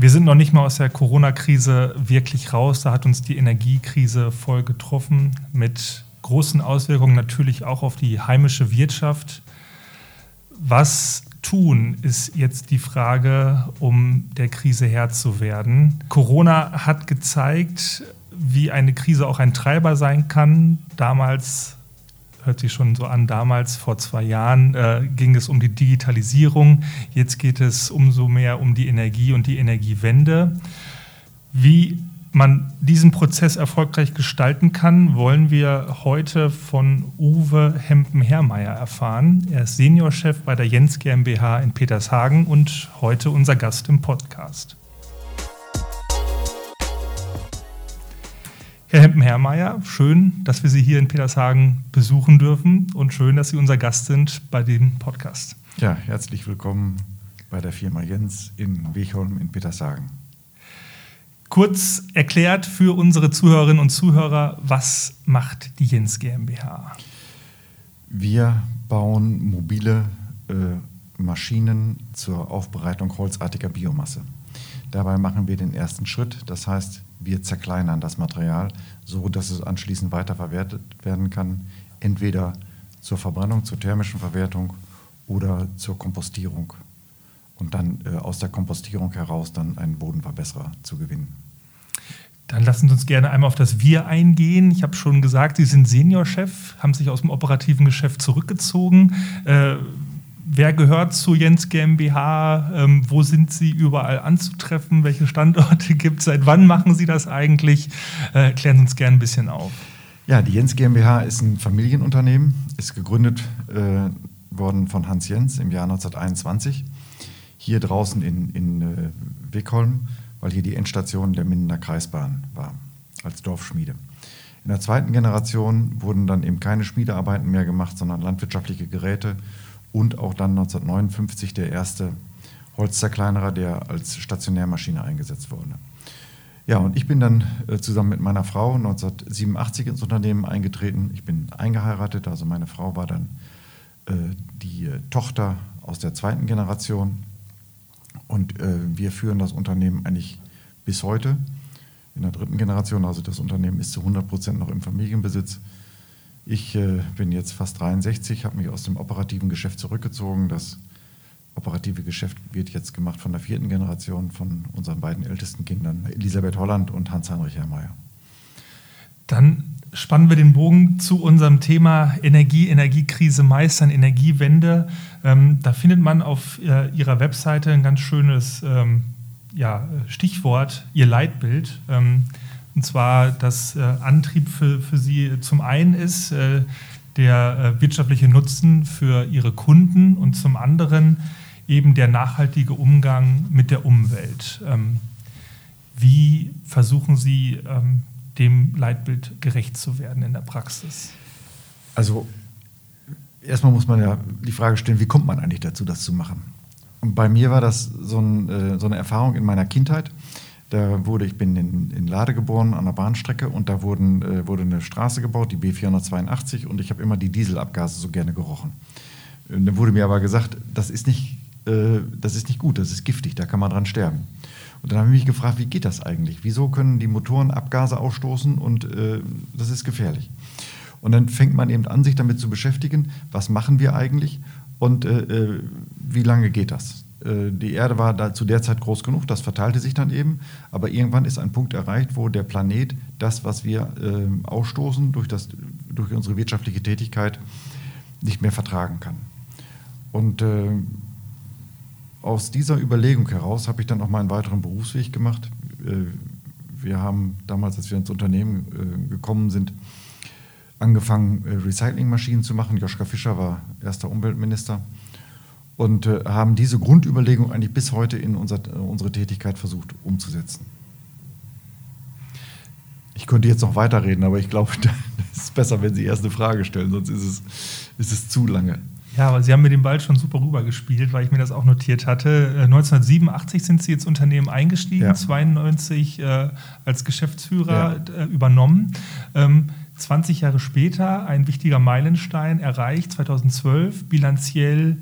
Wir sind noch nicht mal aus der Corona-Krise wirklich raus. Da hat uns die Energiekrise voll getroffen mit großen Auswirkungen natürlich auch auf die heimische Wirtschaft. Was tun, ist jetzt die Frage, um der Krise Herr zu werden. Corona hat gezeigt, wie eine Krise auch ein Treiber sein kann. Damals hört sich schon so an, damals vor zwei Jahren äh, ging es um die Digitalisierung, jetzt geht es umso mehr um die Energie und die Energiewende. Wie man diesen Prozess erfolgreich gestalten kann, wollen wir heute von Uwe Hempen-Hermeier erfahren. Er ist Seniorchef bei der Jens GmbH in Petershagen und heute unser Gast im Podcast. Herr Hempen-Hermeier, schön, dass wir Sie hier in Petershagen besuchen dürfen und schön, dass Sie unser Gast sind bei dem Podcast. Ja, herzlich willkommen bei der Firma Jens in Wechholm in Petershagen. Kurz erklärt für unsere Zuhörerinnen und Zuhörer, was macht die Jens GmbH? Wir bauen mobile äh, Maschinen zur Aufbereitung holzartiger Biomasse. Dabei machen wir den ersten Schritt, das heißt, wir zerkleinern das Material, so dass es anschließend weiterverwertet werden kann, entweder zur Verbrennung, zur thermischen Verwertung oder zur Kompostierung und dann äh, aus der Kompostierung heraus dann einen Bodenverbesserer zu gewinnen. Dann lassen Sie uns gerne einmal auf das Wir eingehen. Ich habe schon gesagt, Sie sind Seniorchef, haben sich aus dem operativen Geschäft zurückgezogen. Äh, wer gehört zu Jens GmbH? Ähm, wo sind Sie überall anzutreffen? Welche Standorte gibt es? Seit wann machen Sie das eigentlich? Äh, klären Sie uns gerne ein bisschen auf. Ja, die Jens GmbH ist ein Familienunternehmen, ist gegründet äh, worden von Hans Jens im Jahr 1921 hier draußen in, in äh, Wickholm, weil hier die Endstation der Mindener Kreisbahn war, als Dorfschmiede. In der zweiten Generation wurden dann eben keine Schmiedearbeiten mehr gemacht, sondern landwirtschaftliche Geräte und auch dann 1959 der erste Holzzerkleinerer, der als Stationärmaschine eingesetzt wurde. Ja, und ich bin dann äh, zusammen mit meiner Frau 1987 ins Unternehmen eingetreten. Ich bin eingeheiratet, also meine Frau war dann äh, die äh, Tochter aus der zweiten Generation. Und äh, wir führen das Unternehmen eigentlich bis heute in der dritten Generation. Also das Unternehmen ist zu 100 Prozent noch im Familienbesitz. Ich äh, bin jetzt fast 63, habe mich aus dem operativen Geschäft zurückgezogen. Das operative Geschäft wird jetzt gemacht von der vierten Generation von unseren beiden ältesten Kindern, Elisabeth Holland und Hans-Heinrich Herrmeier. Dann spannen wir den Bogen zu unserem Thema Energie, Energiekrise meistern, Energiewende. Ähm, da findet man auf äh, Ihrer Webseite ein ganz schönes ähm, ja, Stichwort, Ihr Leitbild. Ähm, und zwar, dass äh, Antrieb für, für Sie zum einen ist äh, der äh, wirtschaftliche Nutzen für Ihre Kunden und zum anderen eben der nachhaltige Umgang mit der Umwelt. Ähm, wie versuchen Sie ähm, dem Leitbild gerecht zu werden in der Praxis? Also erstmal muss man ja die Frage stellen, wie kommt man eigentlich dazu, das zu machen? Und bei mir war das so, ein, äh, so eine Erfahrung in meiner Kindheit. Da wurde, ich bin in, in Lade geboren an der Bahnstrecke und da wurden, äh, wurde eine Straße gebaut, die B482, und ich habe immer die Dieselabgase so gerne gerochen. Und dann wurde mir aber gesagt, das ist nicht, äh, das ist nicht gut, das ist giftig, da kann man dran sterben. Und dann habe ich mich gefragt, wie geht das eigentlich? Wieso können die Motoren Abgase ausstoßen und äh, das ist gefährlich? Und dann fängt man eben an, sich damit zu beschäftigen, was machen wir eigentlich und äh, äh wie lange geht das? Äh, die Erde war da zu der Zeit groß genug, das verteilte sich dann eben, aber irgendwann ist ein Punkt erreicht, wo der Planet das, was wir äh, ausstoßen durch, das, durch unsere wirtschaftliche Tätigkeit, nicht mehr vertragen kann. Und äh, aus dieser Überlegung heraus habe ich dann auch meinen weiteren Berufsweg gemacht. Äh, wir haben damals, als wir ins Unternehmen äh, gekommen sind, angefangen, äh, Recyclingmaschinen zu machen. Joschka Fischer war erster Umweltminister und haben diese Grundüberlegung eigentlich bis heute in unser, unsere Tätigkeit versucht umzusetzen. Ich könnte jetzt noch weiterreden, aber ich glaube, es ist besser, wenn Sie erst eine Frage stellen, sonst ist es, ist es zu lange. Ja, aber Sie haben mir den Ball schon super rübergespielt, weil ich mir das auch notiert hatte. 1987 äh, sind Sie ins Unternehmen eingestiegen, ja. 92 äh, als Geschäftsführer ja. äh, übernommen. Ähm, 20 Jahre später ein wichtiger Meilenstein erreicht, 2012, bilanziell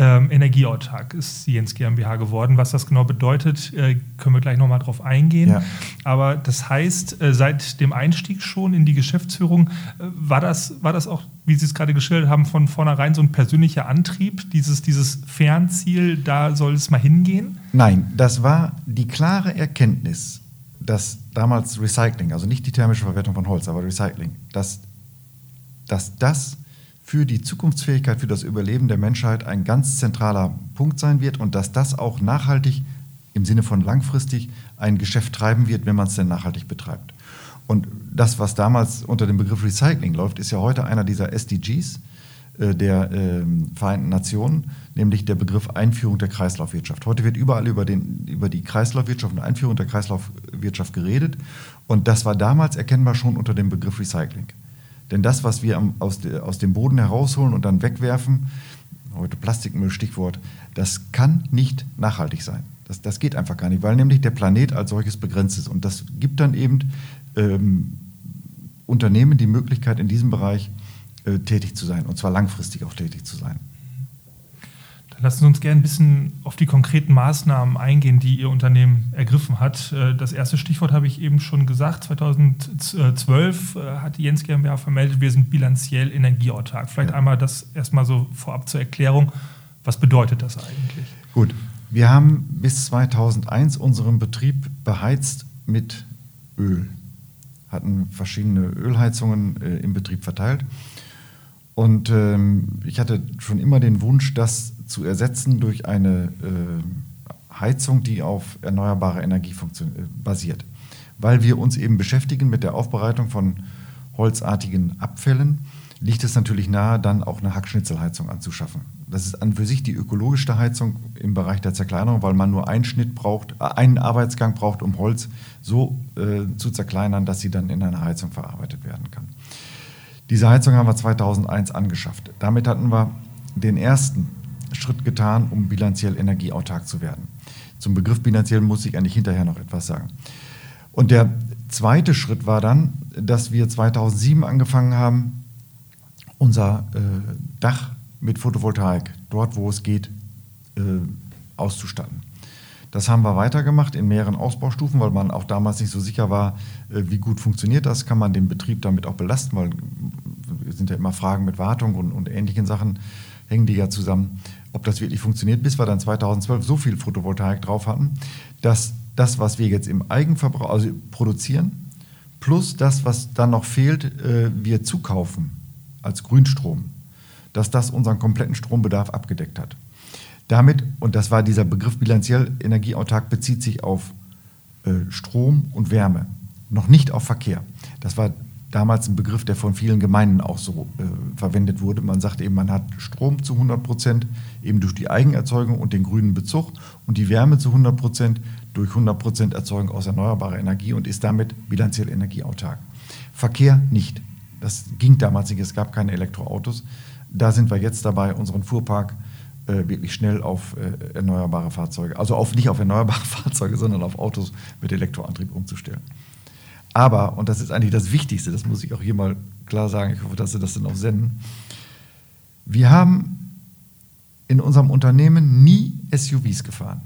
ähm, energieautark ist Jens GmbH geworden. Was das genau bedeutet, äh, können wir gleich nochmal drauf eingehen. Ja. Aber das heißt, äh, seit dem Einstieg schon in die Geschäftsführung äh, war, das, war das auch, wie Sie es gerade geschildert haben, von vornherein so ein persönlicher Antrieb, dieses, dieses Fernziel, da soll es mal hingehen? Nein, das war die klare Erkenntnis, dass damals Recycling, also nicht die thermische Verwertung von Holz, aber Recycling, dass, dass das für die Zukunftsfähigkeit, für das Überleben der Menschheit ein ganz zentraler Punkt sein wird und dass das auch nachhaltig im Sinne von langfristig ein Geschäft treiben wird, wenn man es denn nachhaltig betreibt. Und das, was damals unter dem Begriff Recycling läuft, ist ja heute einer dieser SDGs äh, der äh, Vereinten Nationen, nämlich der Begriff Einführung der Kreislaufwirtschaft. Heute wird überall über, den, über die Kreislaufwirtschaft und Einführung der Kreislaufwirtschaft geredet. Und das war damals erkennbar schon unter dem Begriff Recycling. Denn das, was wir aus, aus dem Boden herausholen und dann wegwerfen, heute Plastikmüll, Stichwort, das kann nicht nachhaltig sein. Das, das geht einfach gar nicht, weil nämlich der Planet als solches begrenzt ist. Und das gibt dann eben ähm, Unternehmen die Möglichkeit, in diesem Bereich äh, tätig zu sein und zwar langfristig auch tätig zu sein. Lassen Sie uns gerne ein bisschen auf die konkreten Maßnahmen eingehen, die Ihr Unternehmen ergriffen hat. Äh, das erste Stichwort habe ich eben schon gesagt. 2012 äh, hat die Jens GmbH vermeldet, wir sind bilanziell energieautark. Vielleicht ja. einmal das erstmal so vorab zur Erklärung. Was bedeutet das eigentlich? Gut, wir haben bis 2001 unseren Betrieb beheizt mit Öl, hatten verschiedene Ölheizungen äh, im Betrieb verteilt. Und ähm, ich hatte schon immer den Wunsch, das zu ersetzen durch eine äh, Heizung, die auf erneuerbare Energie äh, basiert. Weil wir uns eben beschäftigen mit der Aufbereitung von holzartigen Abfällen, liegt es natürlich nahe, dann auch eine Hackschnitzelheizung anzuschaffen. Das ist an für sich die ökologischste Heizung im Bereich der Zerkleinerung, weil man nur einen Schnitt braucht, äh, einen Arbeitsgang braucht, um Holz so äh, zu zerkleinern, dass sie dann in einer Heizung verarbeitet werden kann. Diese Heizung haben wir 2001 angeschafft. Damit hatten wir den ersten Schritt getan, um bilanziell energieautark zu werden. Zum Begriff bilanziell muss ich eigentlich hinterher noch etwas sagen. Und der zweite Schritt war dann, dass wir 2007 angefangen haben, unser äh, Dach mit Photovoltaik, dort wo es geht, äh, auszustatten. Das haben wir weitergemacht in mehreren Ausbaustufen, weil man auch damals nicht so sicher war, äh, wie gut funktioniert das, kann man den Betrieb damit auch belasten, weil es sind ja immer Fragen mit Wartung und, und ähnlichen Sachen, hängen die ja zusammen ob das wirklich funktioniert, bis wir dann 2012 so viel Photovoltaik drauf hatten, dass das, was wir jetzt im Eigenverbrauch also produzieren, plus das, was dann noch fehlt, äh, wir zukaufen als Grünstrom, dass das unseren kompletten Strombedarf abgedeckt hat. Damit, und das war dieser Begriff bilanziell energieautark, bezieht sich auf äh, Strom und Wärme, noch nicht auf Verkehr. Das war damals ein Begriff, der von vielen Gemeinden auch so äh, verwendet wurde. Man sagt eben, man hat Strom zu 100 Prozent eben durch die Eigenerzeugung und den grünen Bezug und die Wärme zu 100 Prozent durch 100 Prozent Erzeugung aus erneuerbarer Energie und ist damit bilanziell energieautark. Verkehr nicht. Das ging damals nicht, es gab keine Elektroautos. Da sind wir jetzt dabei, unseren Fuhrpark äh, wirklich schnell auf äh, erneuerbare Fahrzeuge, also auf, nicht auf erneuerbare Fahrzeuge, sondern auf Autos mit Elektroantrieb umzustellen. Aber, und das ist eigentlich das Wichtigste, das muss ich auch hier mal klar sagen, ich hoffe, dass Sie das dann auch senden, wir haben in unserem Unternehmen nie SUVs gefahren.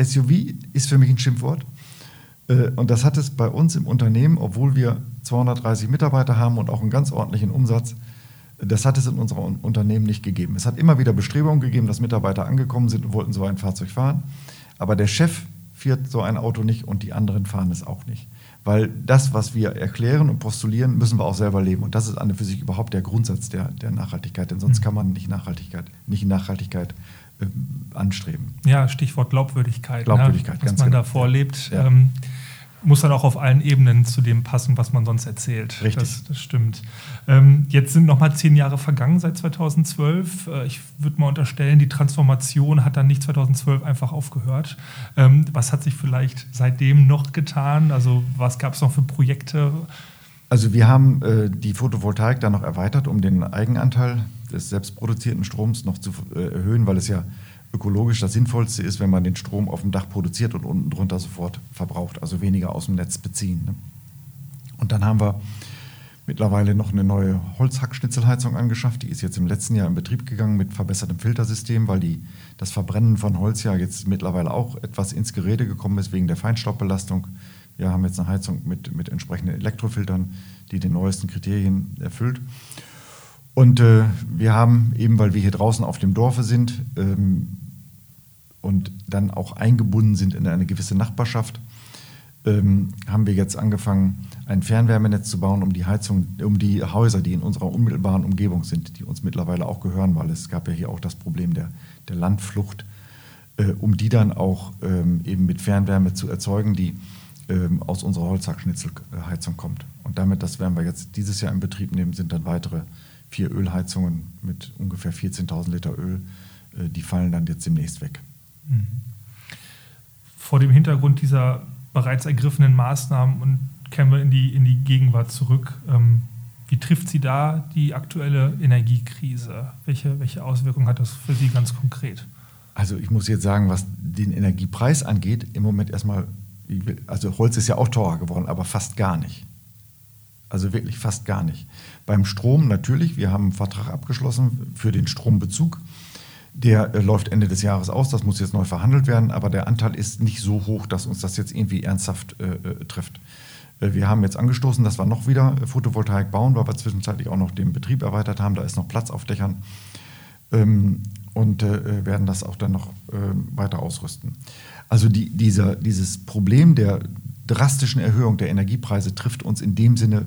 SUV ist für mich ein Schimpfwort. Äh, und das hat es bei uns im Unternehmen, obwohl wir 230 Mitarbeiter haben und auch einen ganz ordentlichen Umsatz, das hat es in unserem Unternehmen nicht gegeben. Es hat immer wieder Bestrebungen gegeben, dass Mitarbeiter angekommen sind und wollten so ein Fahrzeug fahren. Aber der Chef fährt so ein Auto nicht und die anderen fahren es auch nicht. Weil das, was wir erklären und postulieren, müssen wir auch selber leben. Und das ist an für sich überhaupt der Grundsatz der, der Nachhaltigkeit, denn sonst mhm. kann man nicht Nachhaltigkeit, nicht Nachhaltigkeit äh, anstreben. Ja, Stichwort Glaubwürdigkeit. Ne? Glaubwürdigkeit, ne? was man genau. da vorlebt. Ja. Ähm, muss dann auch auf allen Ebenen zu dem passen, was man sonst erzählt. Richtig. Das, das stimmt. Ähm, jetzt sind noch mal zehn Jahre vergangen seit 2012. Äh, ich würde mal unterstellen, die Transformation hat dann nicht 2012 einfach aufgehört. Ähm, was hat sich vielleicht seitdem noch getan? Also was gab es noch für Projekte? Also wir haben äh, die Photovoltaik dann noch erweitert, um den Eigenanteil des selbstproduzierten Stroms noch zu äh, erhöhen, weil es ja ökologisch das Sinnvollste ist, wenn man den Strom auf dem Dach produziert und unten drunter sofort verbraucht, also weniger aus dem Netz beziehen. Ne? Und dann haben wir mittlerweile noch eine neue Holzhackschnitzelheizung angeschafft. Die ist jetzt im letzten Jahr in Betrieb gegangen mit verbessertem Filtersystem, weil die, das Verbrennen von Holz ja jetzt mittlerweile auch etwas ins Gerede gekommen ist wegen der Feinstaubbelastung. Wir haben jetzt eine Heizung mit, mit entsprechenden Elektrofiltern, die den neuesten Kriterien erfüllt. Und äh, wir haben eben, weil wir hier draußen auf dem Dorfe sind ähm, und dann auch eingebunden sind in eine gewisse Nachbarschaft, ähm, haben wir jetzt angefangen, ein Fernwärmenetz zu bauen, um die Heizung, um die Häuser, die in unserer unmittelbaren Umgebung sind, die uns mittlerweile auch gehören, weil es gab ja hier auch das Problem der, der Landflucht, äh, um die dann auch ähm, eben mit Fernwärme zu erzeugen, die ähm, aus unserer Holzhackschnitzelheizung kommt. Und damit, das werden wir jetzt dieses Jahr in Betrieb nehmen, sind dann weitere vier Ölheizungen mit ungefähr 14.000 Liter Öl, äh, die fallen dann jetzt demnächst weg. Mhm. Vor dem Hintergrund dieser bereits ergriffenen Maßnahmen und kehren wir in die, in die Gegenwart zurück. Ähm, wie trifft Sie da die aktuelle Energiekrise? Welche, welche Auswirkungen hat das für Sie ganz konkret? Also ich muss jetzt sagen, was den Energiepreis angeht, im Moment erstmal, also Holz ist ja auch teurer geworden, aber fast gar nicht. Also wirklich fast gar nicht. Beim Strom natürlich, wir haben einen Vertrag abgeschlossen für den Strombezug. Der äh, läuft Ende des Jahres aus, das muss jetzt neu verhandelt werden, aber der Anteil ist nicht so hoch, dass uns das jetzt irgendwie ernsthaft äh, äh trifft. Äh, wir haben jetzt angestoßen, dass wir noch wieder Photovoltaik bauen, weil wir zwischenzeitlich auch noch den Betrieb erweitert haben. Da ist noch Platz auf Dächern ähm, und werden das auch dann noch äh, weiter ausrüsten. Also die, dieser, dieses Problem der drastischen Erhöhung der Energiepreise trifft uns in dem Sinne,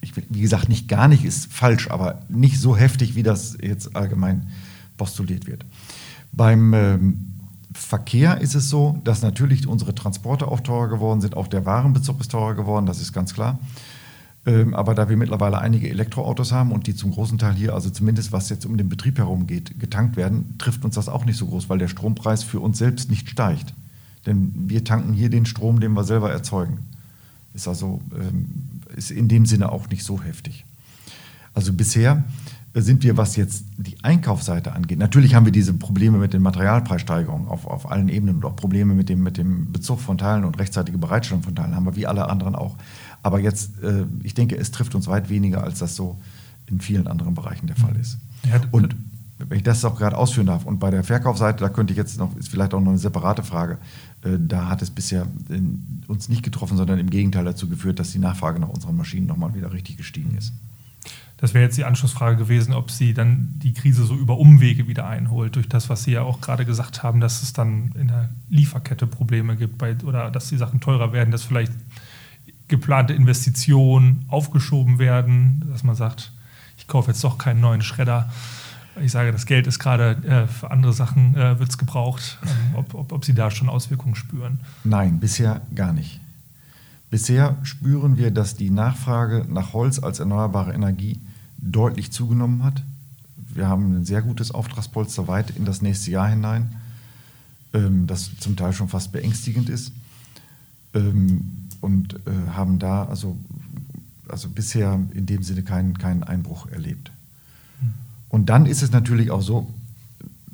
ich, wie gesagt, nicht gar nicht, ist falsch, aber nicht so heftig, wie das jetzt allgemein postuliert wird. Beim ähm, Verkehr ist es so, dass natürlich unsere Transporte auch teurer geworden sind, auch der Warenbezug ist teurer geworden, das ist ganz klar. Ähm, aber da wir mittlerweile einige Elektroautos haben und die zum großen Teil hier, also zumindest was jetzt um den Betrieb herum geht, getankt werden, trifft uns das auch nicht so groß, weil der Strompreis für uns selbst nicht steigt. Denn wir tanken hier den Strom, den wir selber erzeugen. Ist also ähm, ist in dem Sinne auch nicht so heftig. Also bisher sind wir, was jetzt die Einkaufsseite angeht, natürlich haben wir diese Probleme mit den Materialpreissteigerungen auf, auf allen Ebenen und auch Probleme mit dem, mit dem Bezug von Teilen und rechtzeitige Bereitstellung von Teilen, haben wir wie alle anderen auch. Aber jetzt, äh, ich denke, es trifft uns weit weniger, als das so in vielen anderen Bereichen der Fall ist. Ja, und wenn ich das auch gerade ausführen darf, und bei der Verkaufsseite, da könnte ich jetzt noch, ist vielleicht auch noch eine separate Frage, äh, da hat es bisher uns nicht getroffen, sondern im Gegenteil dazu geführt, dass die Nachfrage nach unseren Maschinen nochmal wieder richtig gestiegen ist. Das wäre jetzt die Anschlussfrage gewesen, ob sie dann die Krise so über Umwege wieder einholt, durch das, was Sie ja auch gerade gesagt haben, dass es dann in der Lieferkette Probleme gibt bei, oder dass die Sachen teurer werden, dass vielleicht geplante Investitionen aufgeschoben werden, dass man sagt, ich kaufe jetzt doch keinen neuen Schredder. Ich sage, das Geld ist gerade äh, für andere Sachen äh, wird es gebraucht, ähm, ob, ob, ob Sie da schon Auswirkungen spüren. Nein, bisher gar nicht. Bisher spüren wir, dass die Nachfrage nach Holz als erneuerbare Energie deutlich zugenommen hat. Wir haben ein sehr gutes Auftragspolster weit in das nächste Jahr hinein, ähm, das zum Teil schon fast beängstigend ist. Ähm, und äh, haben da also, also bisher in dem Sinne keinen, keinen Einbruch erlebt. Und dann ist es natürlich auch so,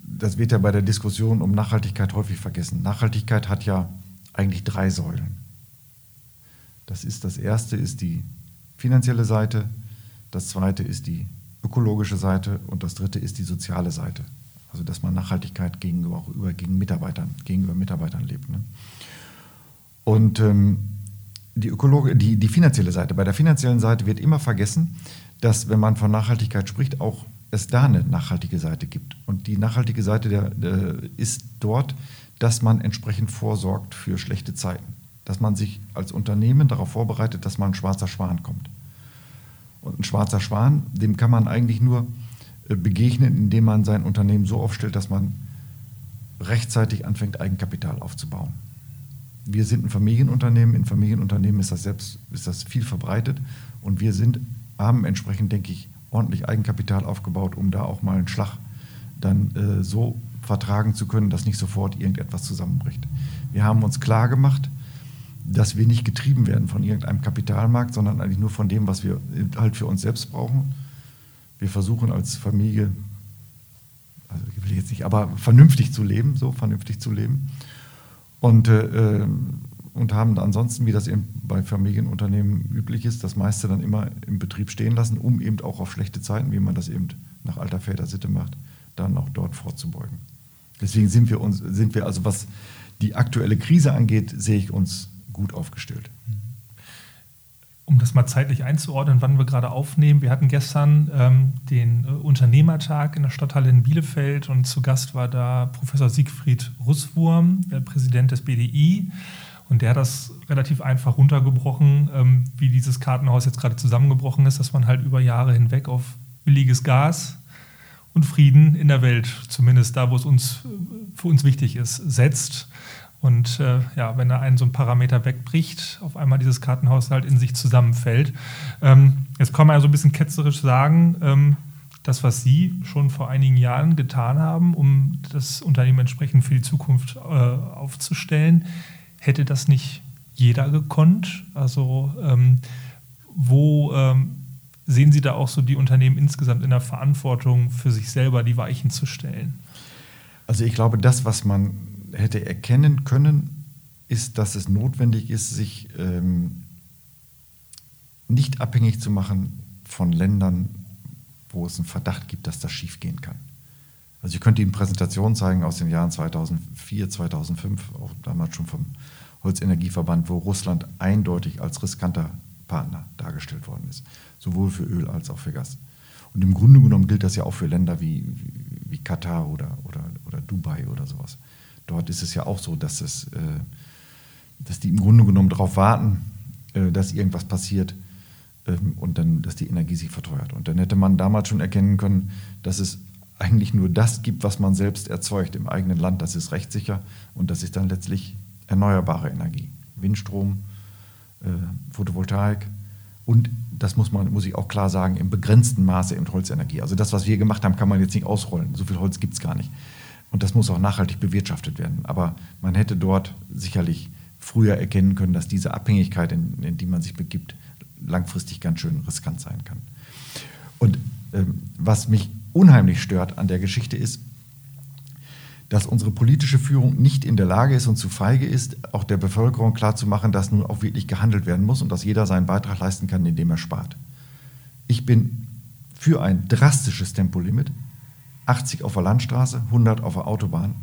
das wird ja bei der Diskussion um Nachhaltigkeit häufig vergessen. Nachhaltigkeit hat ja eigentlich drei Säulen. Das ist das erste ist die finanzielle Seite, das zweite ist die ökologische Seite und das dritte ist die soziale Seite. Also dass man Nachhaltigkeit gegenüber, auch über, gegen Mitarbeitern, gegenüber Mitarbeitern lebt. Ne? Und ähm, die, Ökologe, die, die finanzielle Seite. Bei der finanziellen Seite wird immer vergessen, dass, wenn man von Nachhaltigkeit spricht, auch es da eine nachhaltige Seite gibt. Und die nachhaltige Seite der, der ist dort, dass man entsprechend vorsorgt für schlechte Zeiten. Dass man sich als Unternehmen darauf vorbereitet, dass mal ein schwarzer Schwan kommt. Und ein schwarzer Schwan, dem kann man eigentlich nur äh, begegnen, indem man sein Unternehmen so aufstellt, dass man rechtzeitig anfängt, Eigenkapital aufzubauen. Wir sind ein Familienunternehmen. In Familienunternehmen ist das selbst ist das viel verbreitet und wir sind, haben entsprechend, denke ich, ordentlich Eigenkapital aufgebaut, um da auch mal einen Schlag dann äh, so vertragen zu können, dass nicht sofort irgendetwas zusammenbricht. Wir haben uns klar gemacht, dass wir nicht getrieben werden von irgendeinem Kapitalmarkt, sondern eigentlich nur von dem, was wir halt für uns selbst brauchen. Wir versuchen als Familie, also ich will jetzt nicht, aber vernünftig zu leben, so vernünftig zu leben. Und äh, und haben ansonsten, wie das eben bei Familienunternehmen üblich ist, das meiste dann immer im Betrieb stehen lassen, um eben auch auf schlechte Zeiten, wie man das eben nach alter Väter-Sitte macht, dann auch dort vorzubeugen. Deswegen sind wir uns, sind wir also, was die aktuelle Krise angeht, sehe ich uns gut aufgestellt. Um das mal zeitlich einzuordnen, wann wir gerade aufnehmen. Wir hatten gestern ähm, den äh, Unternehmertag in der Stadthalle in Bielefeld und zu Gast war da Professor Siegfried Russwurm, der Präsident des BDI. Und der hat das relativ einfach runtergebrochen, ähm, wie dieses Kartenhaus jetzt gerade zusammengebrochen ist, dass man halt über Jahre hinweg auf billiges Gas und Frieden in der Welt, zumindest da, wo es uns für uns wichtig ist, setzt. Und äh, ja, wenn da einen so ein Parameter wegbricht, auf einmal dieses Kartenhaus halt in sich zusammenfällt. Ähm, jetzt kann man ja so ein bisschen ketzerisch sagen, ähm, das, was Sie schon vor einigen Jahren getan haben, um das Unternehmen entsprechend für die Zukunft äh, aufzustellen, hätte das nicht jeder gekonnt? Also ähm, wo ähm, sehen Sie da auch so die Unternehmen insgesamt in der Verantwortung für sich selber die Weichen zu stellen? Also ich glaube, das, was man hätte erkennen können, ist, dass es notwendig ist, sich ähm, nicht abhängig zu machen von Ländern, wo es einen Verdacht gibt, dass das schiefgehen kann. Also ich könnte Ihnen Präsentationen zeigen aus den Jahren 2004, 2005, auch damals schon vom Holzenergieverband, wo Russland eindeutig als riskanter Partner dargestellt worden ist, sowohl für Öl als auch für Gas. Und im Grunde genommen gilt das ja auch für Länder wie, wie, Katar oder, oder, oder Dubai oder sowas. Dort ist es ja auch so, dass, es, äh, dass die im Grunde genommen darauf warten, äh, dass irgendwas passiert ähm, und dann, dass die Energie sich verteuert. Und dann hätte man damals schon erkennen können, dass es eigentlich nur das gibt, was man selbst erzeugt im eigenen Land. Das ist rechtssicher und das ist dann letztlich erneuerbare Energie. Windstrom, äh, Photovoltaik und das muss man, muss ich auch klar sagen, im begrenzten Maße in Holzenergie. Also das, was wir gemacht haben, kann man jetzt nicht ausrollen. So viel Holz gibt es gar nicht. Und das muss auch nachhaltig bewirtschaftet werden. Aber man hätte dort sicherlich früher erkennen können, dass diese Abhängigkeit, in, in die man sich begibt, langfristig ganz schön riskant sein kann. Und ähm, was mich unheimlich stört an der Geschichte ist, dass unsere politische Führung nicht in der Lage ist und zu feige ist, auch der Bevölkerung klarzumachen, dass nun auch wirklich gehandelt werden muss und dass jeder seinen Beitrag leisten kann, indem er spart. Ich bin für ein drastisches Tempolimit, 80 auf der Landstraße, 100 auf der Autobahn.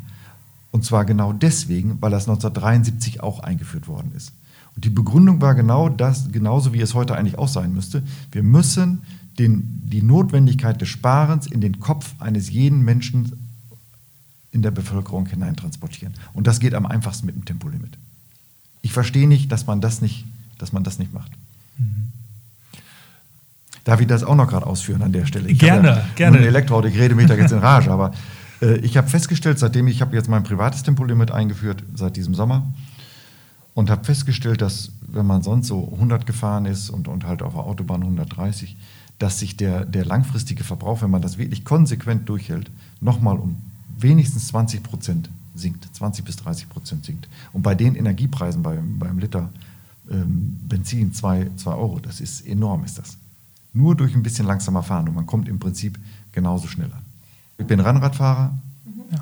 Und zwar genau deswegen, weil das 1973 auch eingeführt worden ist. Und die Begründung war genau das, genauso wie es heute eigentlich auch sein müsste. Wir müssen den, die Notwendigkeit des Sparens in den Kopf eines jeden Menschen in der Bevölkerung hineintransportieren. Und das geht am einfachsten mit dem Tempolimit. Ich verstehe nicht, dass man das nicht, dass man das nicht macht. Mhm. Darf ich das auch noch gerade ausführen an der Stelle? Ich gerne, ja gerne. Ein Elektroauto, ich rede mich da jetzt in Rage, aber äh, ich habe festgestellt, seitdem ich habe jetzt mein privates Tempolimit eingeführt, seit diesem Sommer, und habe festgestellt, dass wenn man sonst so 100 gefahren ist und, und halt auf der Autobahn 130, dass sich der, der langfristige Verbrauch, wenn man das wirklich konsequent durchhält, nochmal um wenigstens 20 Prozent sinkt, 20 bis 30 Prozent sinkt. Und bei den Energiepreisen beim, beim Liter ähm, Benzin 2 Euro, das ist enorm, ist das. Nur durch ein bisschen langsamer fahren und man kommt im Prinzip genauso schnell an. Ich bin Rennradfahrer.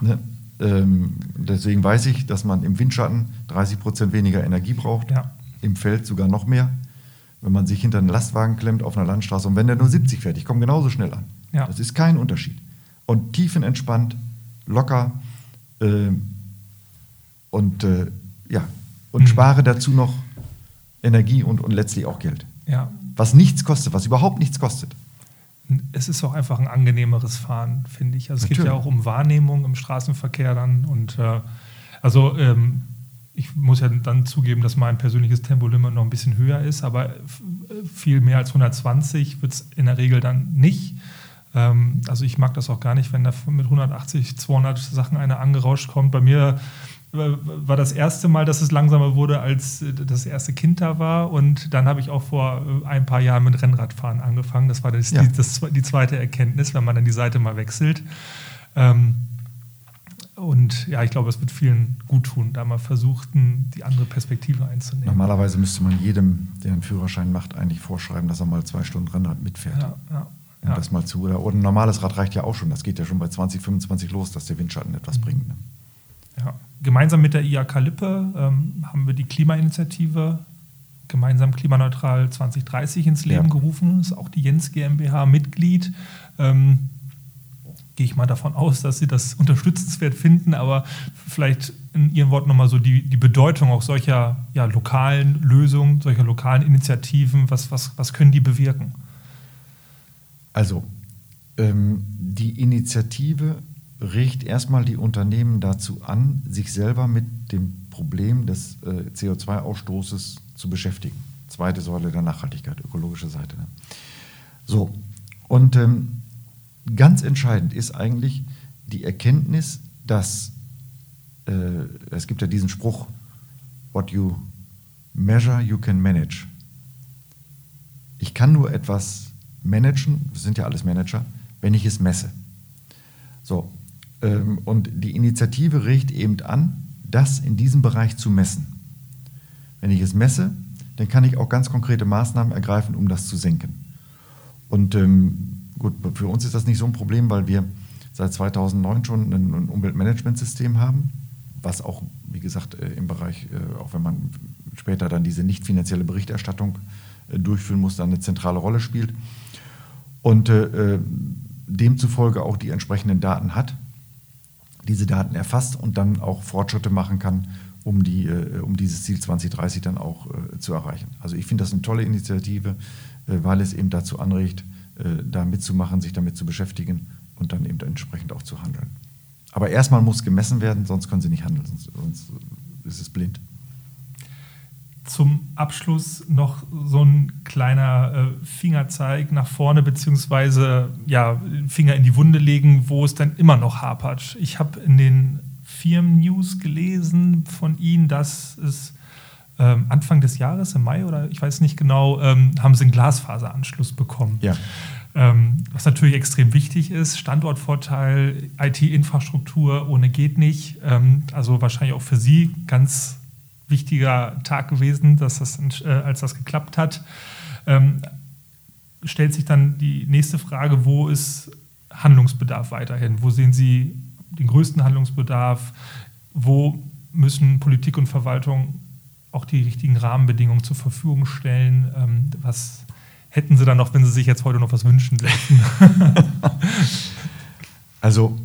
Mhm. Ne? Ähm, deswegen weiß ich, dass man im Windschatten 30 Prozent weniger Energie braucht, ja. im Feld sogar noch mehr. Wenn man sich hinter einen Lastwagen klemmt auf einer Landstraße und wenn der nur 70 fährt, ich komme genauso schnell an. Ja. Das ist kein Unterschied. Und tiefenentspannt, locker äh, und, äh, ja, und mhm. spare dazu noch Energie und, und letztlich auch Geld. Ja, was nichts kostet, was überhaupt nichts kostet. Es ist auch einfach ein angenehmeres Fahren, finde ich. Also es geht ja auch um Wahrnehmung im Straßenverkehr dann. Und äh, also ähm, ich muss ja dann zugeben, dass mein persönliches Tempolimit noch ein bisschen höher ist, aber viel mehr als 120 wird es in der Regel dann nicht. Ähm, also ich mag das auch gar nicht, wenn da mit 180, 200 Sachen einer angerauscht kommt. Bei mir war das erste Mal, dass es langsamer wurde, als das erste Kind da war. Und dann habe ich auch vor äh, ein paar Jahren mit Rennradfahren angefangen. Das war das, ja. die, das, die, zweite Erkenntnis, wenn man dann die Seite mal wechselt. Ähm, und ja, ich glaube, es wird vielen gut tun, da mal versuchten, die andere Perspektive einzunehmen. Normalerweise müsste man jedem, der einen Führerschein macht, eigentlich vorschreiben, dass er mal zwei Stunden Rennrad mitfährt. Ja, ja, um das mal zu. Oder ein normales Rad reicht ja auch schon. Das geht ja schon bei 20, 25 los, dass der Windschatten etwas mhm. bringt. Ne? Ja. gemeinsam mit der IAK Lippe ähm, haben wir die Klimainitiative gemeinsam klimaneutral 2030 ins Leben ja. gerufen. Das ist auch die Jens GmbH Mitglied. Ähm, gehe ich mal davon aus, dass Sie das unterstützenswert finden, aber vielleicht in Ihren Worten nochmal so die, die Bedeutung auch solcher ja, lokalen Lösungen, solcher lokalen Initiativen, was, was, was können die bewirken? Also, ähm, die Initiative regt erstmal die Unternehmen dazu an, sich selber mit dem Problem des äh, CO2-Ausstoßes zu beschäftigen. Zweite Säule der Nachhaltigkeit, ökologische Seite. Ne? So, und ähm, ganz entscheidend ist eigentlich die Erkenntnis, dass äh, es gibt ja diesen Spruch, what you measure, you can manage. Ich kann nur etwas managen, wir sind ja alles Manager, wenn ich es messe. So, ähm, und die Initiative regt eben an, das in diesem Bereich zu messen. Wenn ich es messe, dann kann ich auch ganz konkrete Maßnahmen ergreifen, um das zu senken. Und ähm, gut, für uns ist das nicht so ein Problem, weil wir seit 2009 schon ein, Umweltmanagementsystem haben, was auch, wie gesagt, äh, im Bereich, äh, auch wenn man später dann diese nicht finanzielle Berichterstattung äh, durchführen muss, dann eine zentrale Rolle spielt. Und demzufolge auch die entsprechenden Daten hat, diese Daten erfasst und dann auch Fortschritte machen kann, um, die, um dieses Ziel 2030 dann auch zu erreichen. Also ich finde das eine tolle Initiative, weil es eben dazu anregt, da mitzumachen, sich damit zu beschäftigen und dann eben entsprechend auch zu handeln. Aber erstmal muss gemessen werden, sonst können sie nicht handeln, sonst, sonst ist es blind. Zum Abschluss noch so ein kleiner äh, Fingerzeig nach vorne, beziehungsweise ja, Finger in die Wunde legen, wo es dann immer noch hapert. Ich habe in den Firmen-News gelesen von Ihnen, dass es ähm, Anfang des Jahres, im Mai oder ich weiß nicht genau, ähm, haben Sie einen Glasfaseranschluss bekommen. Ja. Ähm, was natürlich extrem wichtig ist. Standortvorteil, IT-Infrastruktur ohne geht nicht. Ähm, also wahrscheinlich auch für Sie ganz wichtiger Tag gewesen, dass das, äh, als das geklappt hat. Ähm, stellt sich dann die nächste Frage, wo ist Handlungsbedarf weiterhin? Wo sehen Sie den größten Handlungsbedarf? Wo müssen Politik und Verwaltung auch die richtigen Rahmenbedingungen zur Verfügung stellen? Ähm, was hätten Sie dann noch, wenn Sie sich jetzt heute noch was wünschen dürfen? also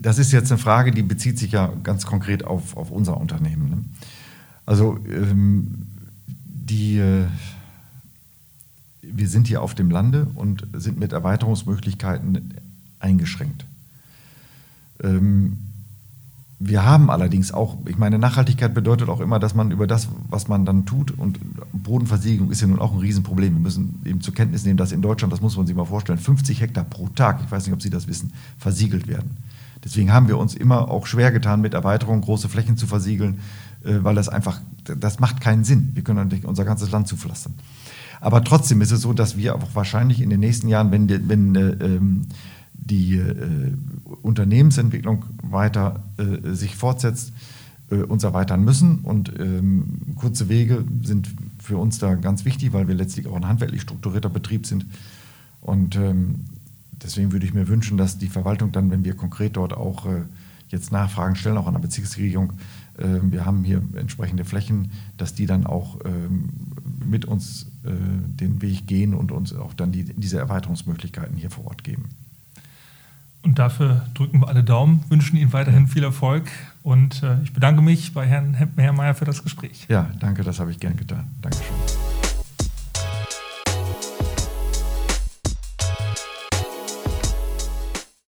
das ist jetzt eine Frage, die bezieht sich ja ganz konkret auf, auf unser Unternehmen. Ne? Also ähm, die, äh, wir sind hier auf dem Lande und sind mit Erweiterungsmöglichkeiten eingeschränkt. Ähm, wir haben allerdings auch, ich meine, Nachhaltigkeit bedeutet auch immer, dass man über das, was man dann tut, und Bodenversiegelung ist ja nun auch ein Riesenproblem. Wir müssen eben zur Kenntnis nehmen, dass in Deutschland, das muss man sich mal vorstellen, 50 Hektar pro Tag, ich weiß nicht, ob Sie das wissen, versiegelt werden. Deswegen haben wir uns immer auch schwer getan, mit Erweiterung große Flächen zu versiegeln, äh, weil das einfach, das macht keinen Sinn. Wir können nicht unser ganzes Land zupflastern. Aber trotzdem ist es so, dass wir auch wahrscheinlich in den nächsten Jahren, wenn, die, wenn äh, ähm, die äh, Unternehmensentwicklung weiter äh, sich fortsetzt, äh, uns erweitern müssen. Und ähm, kurze Wege sind für uns da ganz wichtig, weil wir letztlich auch ein handwerklich strukturierter Betrieb sind. Und ähm, deswegen würde ich mir wünschen, dass die Verwaltung dann, wenn wir konkret dort auch äh, jetzt Nachfragen stellen, auch an der Bezirksregierung, äh, wir haben hier entsprechende Flächen, dass die dann auch ähm, mit uns äh, den Weg gehen und uns auch dann die, diese Erweiterungsmöglichkeiten hier vor Ort geben. Und dafür drücken wir alle Daumen, wünschen Ihnen weiterhin viel Erfolg und äh, ich bedanke mich bei Herrn Hempmeyer für das Gespräch. Ja, danke, das habe ich gern getan. Dankeschön.